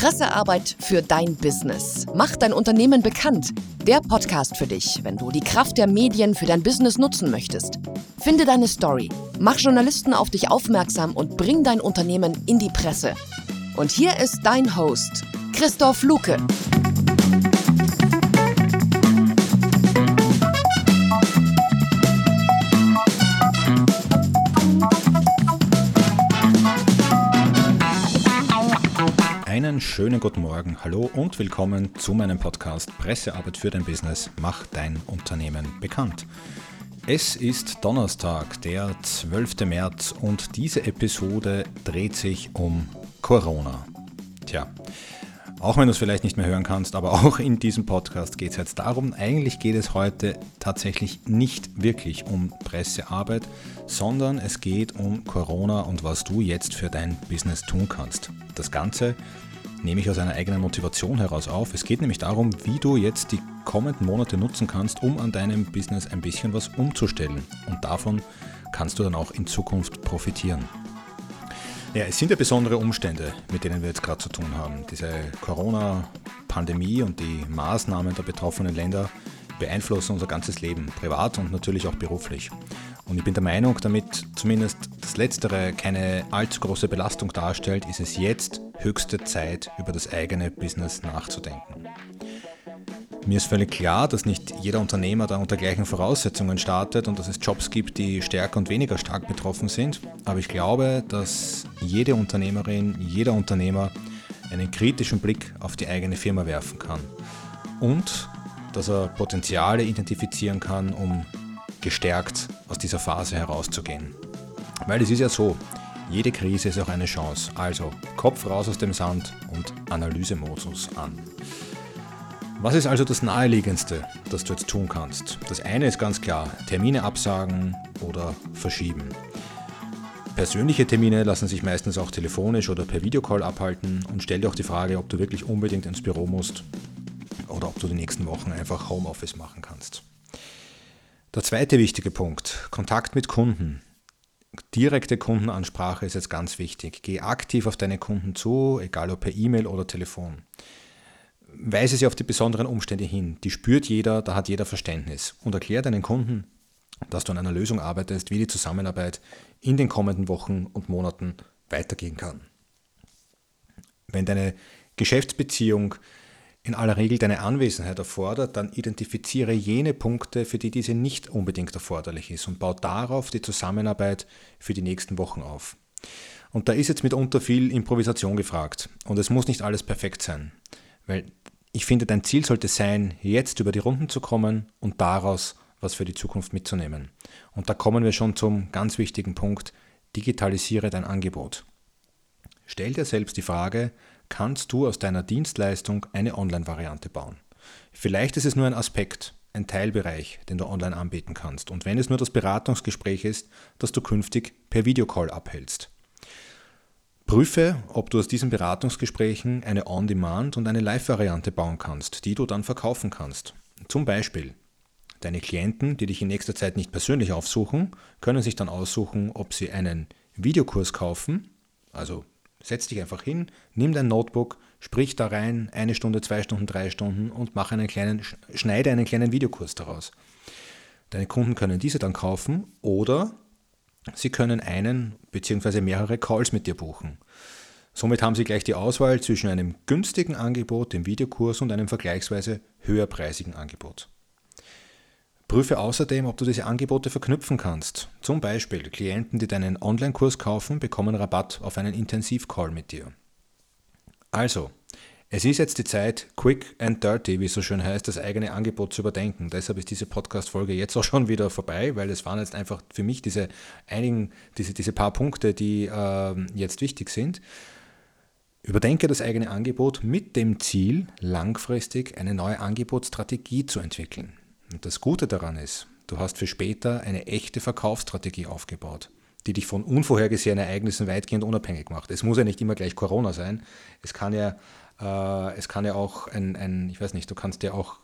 Pressearbeit für dein Business. Mach dein Unternehmen bekannt. Der Podcast für dich, wenn du die Kraft der Medien für dein Business nutzen möchtest. Finde deine Story, mach Journalisten auf dich aufmerksam und bring dein Unternehmen in die Presse. Und hier ist dein Host, Christoph Luke. Schönen guten Morgen, hallo und willkommen zu meinem Podcast Pressearbeit für dein Business, mach dein Unternehmen bekannt. Es ist Donnerstag, der 12. März und diese Episode dreht sich um Corona. Tja, auch wenn du es vielleicht nicht mehr hören kannst, aber auch in diesem Podcast geht es jetzt darum, eigentlich geht es heute tatsächlich nicht wirklich um Pressearbeit, sondern es geht um Corona und was du jetzt für dein Business tun kannst. Das Ganze nehme ich aus einer eigenen Motivation heraus auf. Es geht nämlich darum, wie du jetzt die kommenden Monate nutzen kannst, um an deinem Business ein bisschen was umzustellen. Und davon kannst du dann auch in Zukunft profitieren. Ja, es sind ja besondere Umstände, mit denen wir jetzt gerade zu tun haben. Diese Corona-Pandemie und die Maßnahmen der betroffenen Länder beeinflussen unser ganzes Leben, privat und natürlich auch beruflich. Und ich bin der Meinung, damit zumindest das Letztere keine allzu große Belastung darstellt, ist es jetzt höchste Zeit, über das eigene Business nachzudenken. Mir ist völlig klar, dass nicht jeder Unternehmer da unter gleichen Voraussetzungen startet und dass es Jobs gibt, die stärker und weniger stark betroffen sind. Aber ich glaube, dass jede Unternehmerin, jeder Unternehmer einen kritischen Blick auf die eigene Firma werfen kann. Und dass er Potenziale identifizieren kann, um gestärkt aus dieser Phase herauszugehen. Weil es ist ja so, jede Krise ist auch eine Chance. Also Kopf raus aus dem Sand und Analysemodus an. Was ist also das Naheliegendste, das du jetzt tun kannst? Das eine ist ganz klar, Termine absagen oder verschieben. Persönliche Termine lassen sich meistens auch telefonisch oder per Videocall abhalten und stell dir auch die Frage, ob du wirklich unbedingt ins Büro musst oder ob du die nächsten Wochen einfach Homeoffice machen kannst. Der zweite wichtige Punkt, Kontakt mit Kunden. Direkte Kundenansprache ist jetzt ganz wichtig. Geh aktiv auf deine Kunden zu, egal ob per E-Mail oder Telefon weise sie auf die besonderen Umstände hin. Die spürt jeder, da hat jeder Verständnis. Und erkläre deinen Kunden, dass du an einer Lösung arbeitest, wie die Zusammenarbeit in den kommenden Wochen und Monaten weitergehen kann. Wenn deine Geschäftsbeziehung in aller Regel deine Anwesenheit erfordert, dann identifiziere jene Punkte, für die diese nicht unbedingt erforderlich ist und baue darauf die Zusammenarbeit für die nächsten Wochen auf. Und da ist jetzt mitunter viel Improvisation gefragt und es muss nicht alles perfekt sein. Weil ich finde, dein Ziel sollte sein, jetzt über die Runden zu kommen und daraus was für die Zukunft mitzunehmen. Und da kommen wir schon zum ganz wichtigen Punkt, digitalisiere dein Angebot. Stell dir selbst die Frage, kannst du aus deiner Dienstleistung eine Online-Variante bauen? Vielleicht ist es nur ein Aspekt, ein Teilbereich, den du online anbieten kannst. Und wenn es nur das Beratungsgespräch ist, das du künftig per Videocall abhältst. Prüfe, ob du aus diesen Beratungsgesprächen eine On-Demand- und eine Live-Variante bauen kannst, die du dann verkaufen kannst. Zum Beispiel, deine Klienten, die dich in nächster Zeit nicht persönlich aufsuchen, können sich dann aussuchen, ob sie einen Videokurs kaufen. Also setz dich einfach hin, nimm dein Notebook, sprich da rein, eine Stunde, zwei Stunden, drei Stunden und mach einen kleinen, schneide einen kleinen Videokurs daraus. Deine Kunden können diese dann kaufen oder Sie können einen bzw. mehrere Calls mit dir buchen. Somit haben Sie gleich die Auswahl zwischen einem günstigen Angebot, dem Videokurs, und einem vergleichsweise höherpreisigen Angebot. Prüfe außerdem, ob du diese Angebote verknüpfen kannst. Zum Beispiel Klienten, die deinen Online-Kurs kaufen, bekommen Rabatt auf einen Intensivcall mit dir. Also, es ist jetzt die Zeit, quick and dirty, wie es so schön heißt, das eigene Angebot zu überdenken. Deshalb ist diese Podcast-Folge jetzt auch schon wieder vorbei, weil es waren jetzt einfach für mich diese einigen, diese, diese paar Punkte, die äh, jetzt wichtig sind. Überdenke das eigene Angebot mit dem Ziel, langfristig eine neue Angebotsstrategie zu entwickeln. Und das Gute daran ist, du hast für später eine echte Verkaufsstrategie aufgebaut, die dich von unvorhergesehenen Ereignissen weitgehend unabhängig macht. Es muss ja nicht immer gleich Corona sein. Es kann ja äh, es kann ja auch ein, ein, ich weiß nicht, du kannst dir auch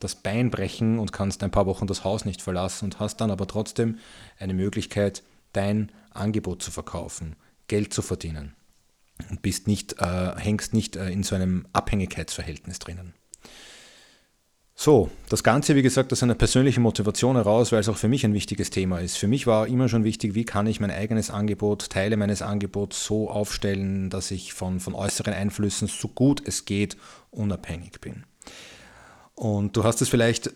das Bein brechen und kannst ein paar Wochen das Haus nicht verlassen und hast dann aber trotzdem eine Möglichkeit, dein Angebot zu verkaufen, Geld zu verdienen. Und bist nicht, äh, hängst nicht äh, in so einem Abhängigkeitsverhältnis drinnen. So, das Ganze, wie gesagt, aus einer persönlichen Motivation heraus, weil es auch für mich ein wichtiges Thema ist. Für mich war immer schon wichtig, wie kann ich mein eigenes Angebot, Teile meines Angebots so aufstellen, dass ich von, von äußeren Einflüssen so gut es geht unabhängig bin. Und du hast es vielleicht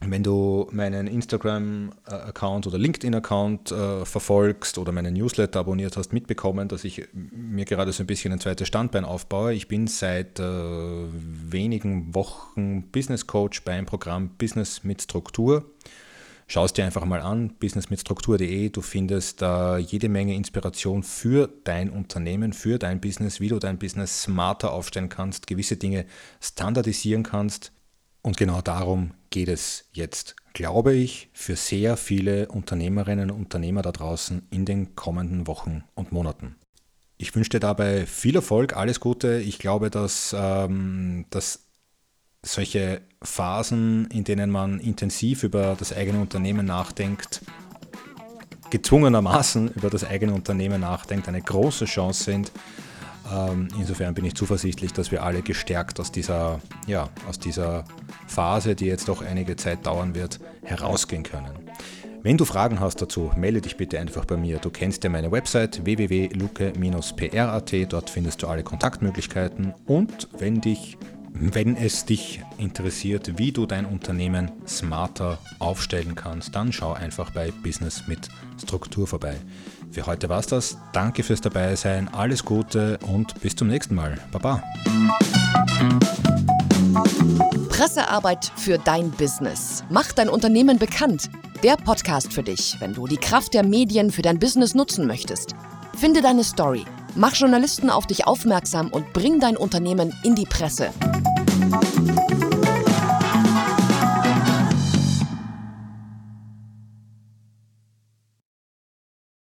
wenn du meinen Instagram-Account oder LinkedIn-Account äh, verfolgst oder meinen Newsletter abonniert hast, mitbekommen, dass ich mir gerade so ein bisschen ein zweites Standbein aufbaue. Ich bin seit äh, wenigen Wochen Business Coach beim Programm Business mit Struktur. Schau es dir einfach mal an, businessmitstruktur.de. Du findest da jede Menge Inspiration für dein Unternehmen, für dein Business, wie du dein Business smarter aufstellen kannst, gewisse Dinge standardisieren kannst, und genau darum geht es jetzt, glaube ich, für sehr viele Unternehmerinnen und Unternehmer da draußen in den kommenden Wochen und Monaten. Ich wünsche dir dabei viel Erfolg, alles Gute. Ich glaube, dass, ähm, dass solche Phasen, in denen man intensiv über das eigene Unternehmen nachdenkt, gezwungenermaßen über das eigene Unternehmen nachdenkt, eine große Chance sind, insofern bin ich zuversichtlich, dass wir alle gestärkt aus dieser, ja, aus dieser Phase, die jetzt doch einige Zeit dauern wird, herausgehen können. Wenn du Fragen hast dazu, melde dich bitte einfach bei mir. Du kennst ja meine Website www.luke-pr.at, dort findest du alle Kontaktmöglichkeiten und wenn dich wenn es dich interessiert, wie du dein Unternehmen smarter aufstellen kannst, dann schau einfach bei Business mit Struktur vorbei. Für heute war es das. Danke fürs Dabeisein, alles Gute und bis zum nächsten Mal. Baba. Pressearbeit für dein Business. Mach dein Unternehmen bekannt. Der Podcast für dich, wenn du die Kraft der Medien für dein Business nutzen möchtest. Finde deine Story, mach Journalisten auf dich aufmerksam und bring dein Unternehmen in die Presse.